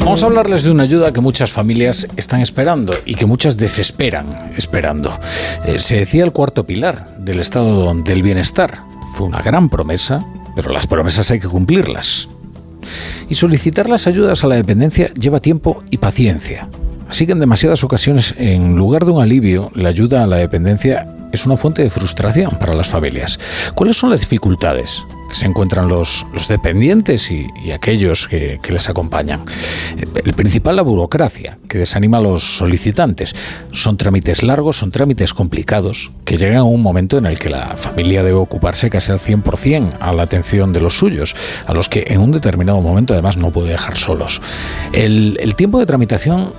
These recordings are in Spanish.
Vamos a hablarles de una ayuda que muchas familias están esperando y que muchas desesperan esperando. Eh, se decía el cuarto pilar del estado del bienestar. Fue una gran promesa, pero las promesas hay que cumplirlas. Y solicitar las ayudas a la dependencia lleva tiempo y paciencia. Así que en demasiadas ocasiones, en lugar de un alivio, la ayuda a la dependencia es una fuente de frustración para las familias. ¿Cuáles son las dificultades se encuentran los, los dependientes y, aquellos que, les acompañan? El principal, la burocracia, que desanima a los solicitantes. Son trámites largos, son trámites complicados, que llegan a un momento en el que la familia debe ocuparse casi al 100% a la atención de los suyos, a los que en un determinado momento además no puede dejar solos. El tiempo de tramitación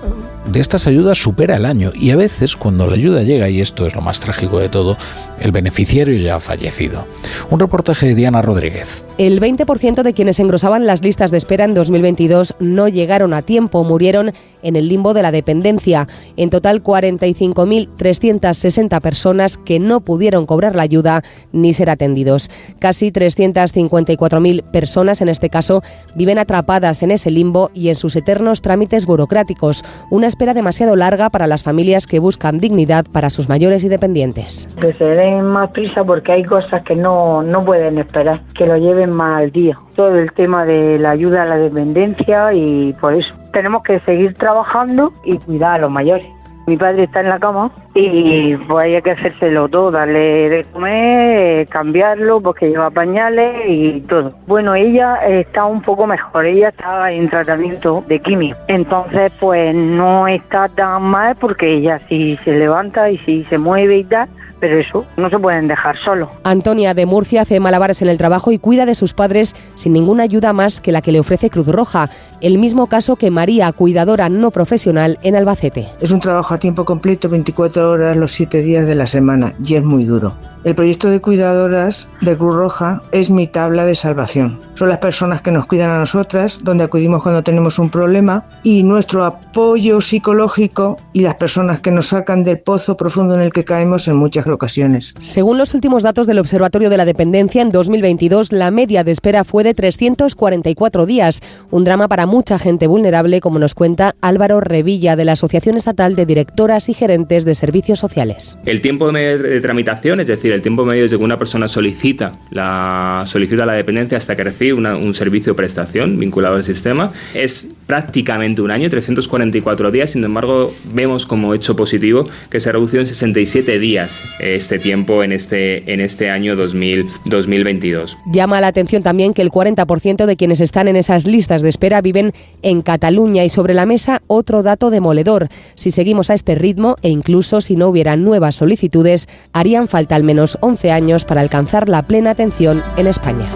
de estas ayudas supera el año y a veces cuando la ayuda llega, y esto es lo más trágico de todo, el beneficiario ya ha fallecido. Un reportaje de Diana Rodríguez. El 20% de quienes engrosaban las listas de espera en 2022 no llegaron a tiempo, murieron en el limbo de la dependencia. En total, 45.360 personas que no pudieron cobrar la ayuda ni ser atendidos. Casi 354.000 personas, en este caso, viven atrapadas en ese limbo y en sus eternos trámites burocráticos. Una espera demasiado larga para las familias que buscan dignidad para sus mayores y dependientes. Que se den más prisa porque hay cosas que no, no pueden esperar, que lo lleven más al día. Todo el tema de la ayuda a la dependencia y por eso tenemos que seguir trabajando y cuidar a los mayores. Mi padre está en la cama y pues hay que hacérselo todo, darle de comer, cambiarlo porque lleva pañales y todo. Bueno, ella está un poco mejor, ella está en tratamiento de quimio, entonces pues no está tan mal porque ella sí se levanta y sí se mueve y tal, pero eso no se pueden dejar solo. Antonia de Murcia hace malabares en el trabajo y cuida de sus padres sin ninguna ayuda más que la que le ofrece Cruz Roja, el mismo caso que María, cuidadora no profesional en Albacete. Es un trabajo a tiempo completo, 24 horas los 7 días de la semana y es muy duro. El proyecto de cuidadoras de Cruz Roja es mi tabla de salvación. Son las personas que nos cuidan a nosotras, donde acudimos cuando tenemos un problema y nuestro apoyo psicológico y las personas que nos sacan del pozo profundo en el que caemos en muchas ocasiones. Según los últimos datos del Observatorio de la Dependencia, en 2022 la media de espera fue de 344 días, un drama para mucha gente vulnerable, como nos cuenta Álvaro Revilla de la Asociación Estatal de Directoras y Gerentes de Servicios Sociales. El tiempo de tramitación, es decir, el tiempo medio desde que una persona solicita la, solicita la dependencia hasta que recibe un servicio o prestación vinculado al sistema es prácticamente un año, 344 días. Sin embargo, vemos como hecho positivo que se redució en 67 días este tiempo en este, en este año 2000, 2022. Llama la atención también que el 40% de quienes están en esas listas de espera viven en Cataluña y sobre la mesa otro dato demoledor. Si seguimos a este ritmo e incluso si no hubiera nuevas solicitudes, harían falta al menos 11 años para alcanzar la plena atención en España.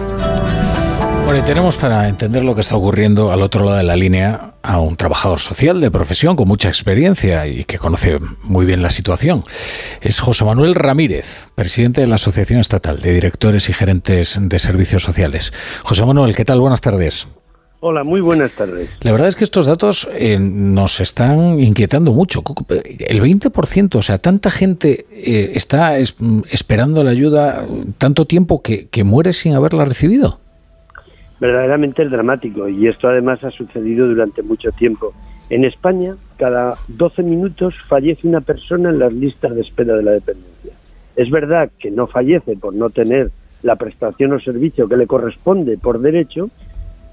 Bueno, y tenemos para entender lo que está ocurriendo al otro lado de la línea a un trabajador social de profesión con mucha experiencia y que conoce muy bien la situación. Es José Manuel Ramírez, presidente de la Asociación Estatal de Directores y Gerentes de Servicios Sociales. José Manuel, ¿qué tal? Buenas tardes. Hola, muy buenas tardes. La verdad es que estos datos eh, nos están inquietando mucho. El 20%, o sea, tanta gente eh, está esperando la ayuda tanto tiempo que, muere sin haberla recibido. Verdaderamente es dramático y esto además ha sucedido durante mucho tiempo. En España, cada 12 minutos fallece una persona en las listas de espera de la dependencia. Es verdad que no fallece por no tener la prestación o servicio que le corresponde por derecho,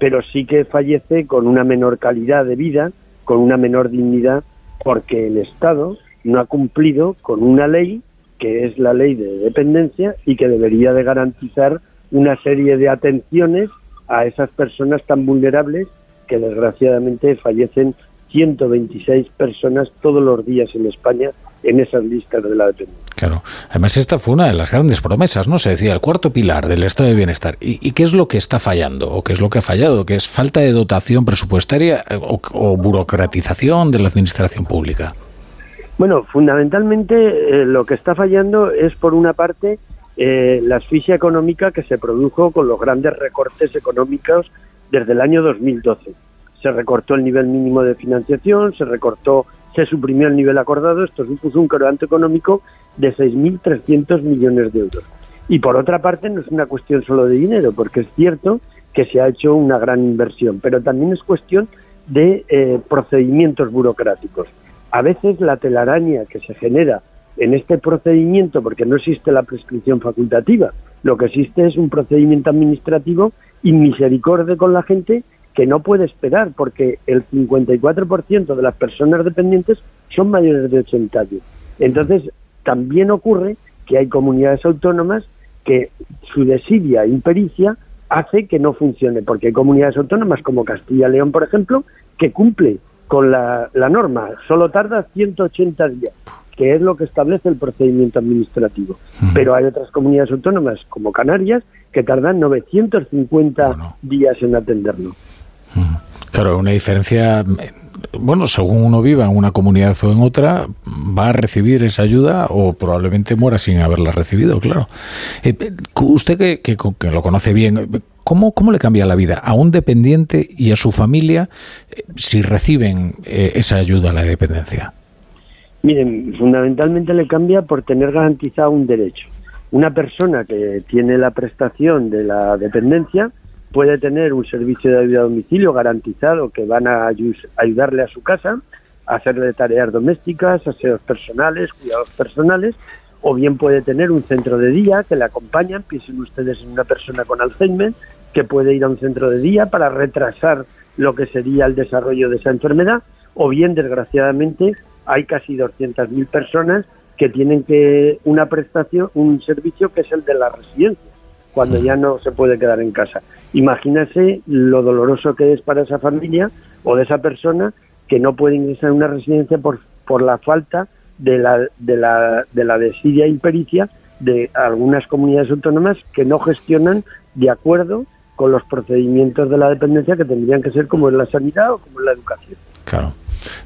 pero sí que fallece con una menor calidad de vida, con una menor dignidad, porque el Estado no ha cumplido con una ley que es la ley de dependencia y que debería de garantizar una serie de atenciones a esas personas tan vulnerables que desgraciadamente fallecen 126 personas todos los días en España en esas listas de la dependencia. Claro. Además, esta fue una de las grandes promesas, ¿no? Se decía el cuarto pilar del estado de bienestar. ¿Y, qué es lo que está fallando? ¿O qué es lo que ha fallado? ¿Que es falta de dotación presupuestaria eh, o, burocratización de la administración pública? Bueno, fundamentalmente eh, lo que está fallando es, por una parte, eh, la asfixia económica que se produjo con los grandes recortes económicos desde el año 2012. Se recortó el nivel mínimo de financiación, se recortó se suprimió el nivel acordado, esto supuso un quebranto económico de 6.300 millones de euros. Y por otra parte, no es una cuestión solo de dinero, porque es cierto que se ha hecho una gran inversión, pero también es cuestión de eh, procedimientos burocráticos. A veces la telaraña que se genera en este procedimiento, porque no existe la prescripción facultativa, lo que existe es un procedimiento administrativo y misericordia con la gente que no puede esperar, porque el 54% de las personas dependientes son mayores de 80 años. Entonces, también ocurre que hay comunidades autónomas que su desidia e impericia hace que no funcione, porque hay comunidades autónomas como Castilla y León, por ejemplo, que cumple con la, la norma, solo tarda 180 días que es lo que establece el procedimiento administrativo. Pero hay otras comunidades autónomas, como Canarias, que tardan 950 días en atenderlo. Claro, una diferencia, bueno, según uno viva en una comunidad o en otra, va a recibir esa ayuda o probablemente muera sin haberla recibido, claro. Eh, usted que, que, lo conoce bien, ¿cómo, ¿cómo le cambia la vida a un dependiente y a su familia eh, si reciben eh, esa ayuda a la dependencia? Miren, fundamentalmente le cambia por tener garantizado un derecho. Una persona que tiene la prestación de la dependencia puede tener un servicio de ayuda a domicilio garantizado que van a ayudarle a su casa, a hacerle tareas domésticas, aseos personales, cuidados personales, o bien puede tener un centro de día que le acompañan, piensen ustedes en una persona con Alzheimer, que puede ir a un centro de día para retrasar lo que sería el desarrollo de esa enfermedad, o bien, desgraciadamente, hay casi 200.000 personas que tienen que una prestación, un servicio que es el de la residencia, cuando ya no se puede quedar en casa. Imagínese lo doloroso que es para esa familia o de esa persona que no puede ingresar en una residencia por, por la falta de la, de la, de la desidia e impericia de algunas comunidades autónomas que no gestionan de acuerdo con los procedimientos de la dependencia que tendrían que ser como en la sanidad o como en la educación. Claro.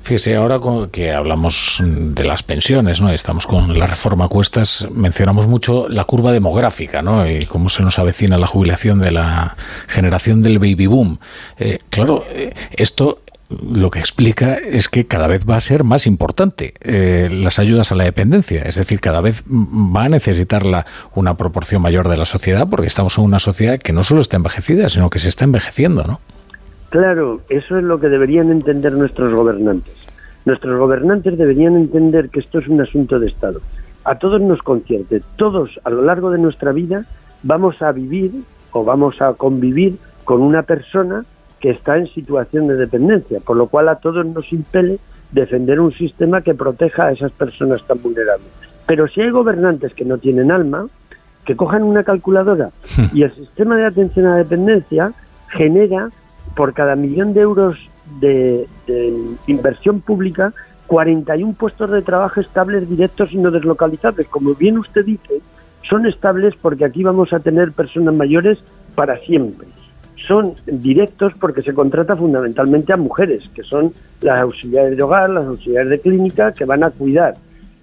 Fíjese, ahora que hablamos de las pensiones, ¿no? Estamos con la reforma cuestas, mencionamos mucho la curva demográfica, ¿no? Y cómo se nos avecina la jubilación de la generación del baby boom. Eh, claro, eh, esto lo que explica es que cada vez va a ser más importante eh, las ayudas a la dependencia, es decir, cada vez va a necesitarla una proporción mayor de la sociedad porque estamos en una sociedad que no solo está envejecida, sino que se está envejeciendo, ¿no? Claro, eso es lo que deberían entender nuestros gobernantes. Nuestros gobernantes deberían entender que esto es un asunto de Estado. A todos nos concierte, todos a lo largo de nuestra vida vamos a vivir o vamos a convivir con una persona que está en situación de dependencia, por lo cual a todos nos impele defender un sistema que proteja a esas personas tan vulnerables. Pero si hay gobernantes que no tienen alma, que cojan una calculadora y el sistema de atención a la dependencia genera por cada millón de euros de, inversión pública, 41 puestos de trabajo estables, directos y no deslocalizables. Como bien usted dice, son estables porque aquí vamos a tener personas mayores para siempre. Son directos porque se contrata fundamentalmente a mujeres, que son las auxiliares de hogar, las auxiliares de clínica, que van a cuidar.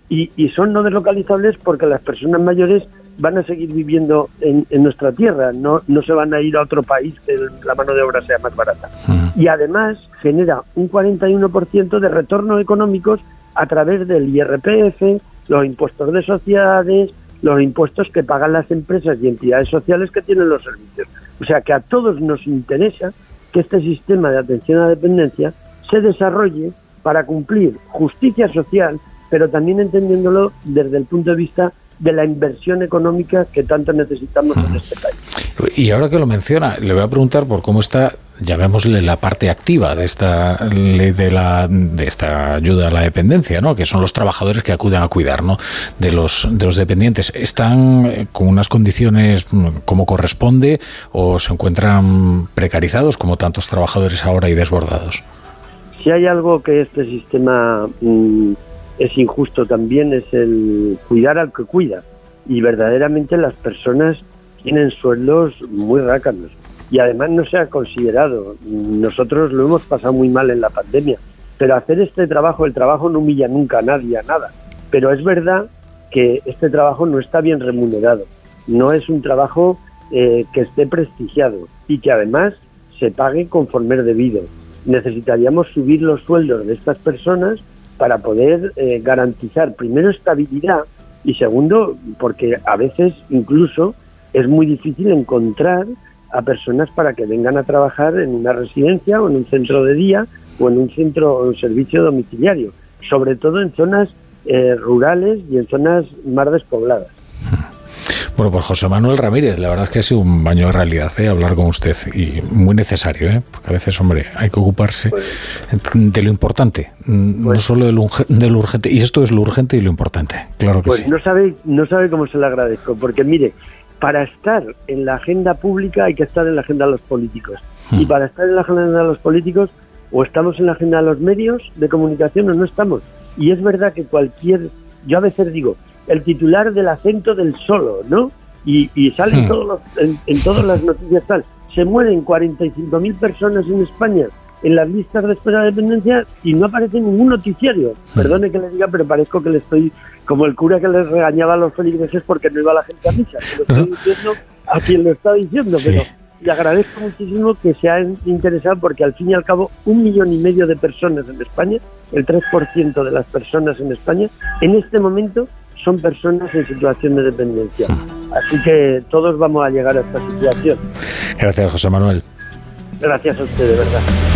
Y, son no deslocalizables porque las personas mayores van a seguir viviendo en, nuestra tierra, no, no se van a ir a otro país que la mano de obra sea más barata. Y además genera un 41% de retornos económicos a través del IRPF, los impuestos de sociedades, los impuestos que pagan las empresas y entidades sociales que tienen los servicios. O sea que a todos nos interesa que este sistema de atención a dependencia se desarrolle para cumplir justicia social, pero también entendiéndolo desde el punto de vista de la inversión económica que tanto necesitamos en este país. Y ahora que lo menciona, le voy a preguntar por cómo está, llamémosle la parte activa de esta ley de la de esta ayuda a la dependencia, ¿no? Que son los trabajadores que acuden a cuidar, ¿no? De los de los dependientes. Están eh, con unas condiciones mm, como corresponde o se encuentran precarizados como tantos trabajadores ahora y desbordados. Si hay algo que este sistema mm, es injusto también es el cuidar al que cuida. Y verdaderamente las personas tienen sueldos muy rácanos. Y además no se ha considerado. Nosotros lo hemos pasado muy mal en la pandemia. Pero hacer este trabajo, el trabajo no humilla nunca a nadie, a nada. Pero es verdad que este trabajo no está bien remunerado. No es un trabajo eh, que esté prestigiado y que además se pague conforme es debido. Necesitaríamos subir los sueldos de estas personas para poder eh, garantizar primero estabilidad y segundo porque a veces incluso es muy difícil encontrar a personas para que vengan a trabajar en una residencia o en un centro de día o en un centro o un servicio domiciliario, sobre todo en zonas eh, rurales y en zonas más despobladas. Bueno, pues José Manuel Ramírez, la verdad es que ha sido un baño de realidad ¿eh? hablar con usted y muy necesario, ¿eh? porque a veces, hombre, hay que ocuparse pues de lo importante, no pues solo de lo, urgente, y esto es lo urgente y lo importante, claro que pues sí. No sabe, no sabe cómo se le agradezco, porque mire, para estar en la agenda pública hay que estar en la agenda de los políticos, y hmm. para estar en la agenda de los políticos o estamos en la agenda de los medios de comunicación o no estamos. Y es verdad que cualquier, yo a veces digo, el titular del acento del solo, ¿no? Y, y salen hmm. todos en, todas las noticias tal. Se mueren 45.000 personas en España en las listas de espera de dependencia y no aparece ningún noticiario. Hmm. Perdone que le diga, pero parezco que le estoy como el cura que les regañaba a los feligreses porque no iba la gente a misa. Lo estoy diciendo a quien lo está diciendo, pero y agradezco muchísimo que se hayan interesado porque al fin y al cabo un millón y medio de personas en España, el 3% de las personas en España, en este momento son personas en situación de dependencia. Así que todos vamos a llegar a esta situación. Gracias, José Manuel. Gracias a usted, de verdad.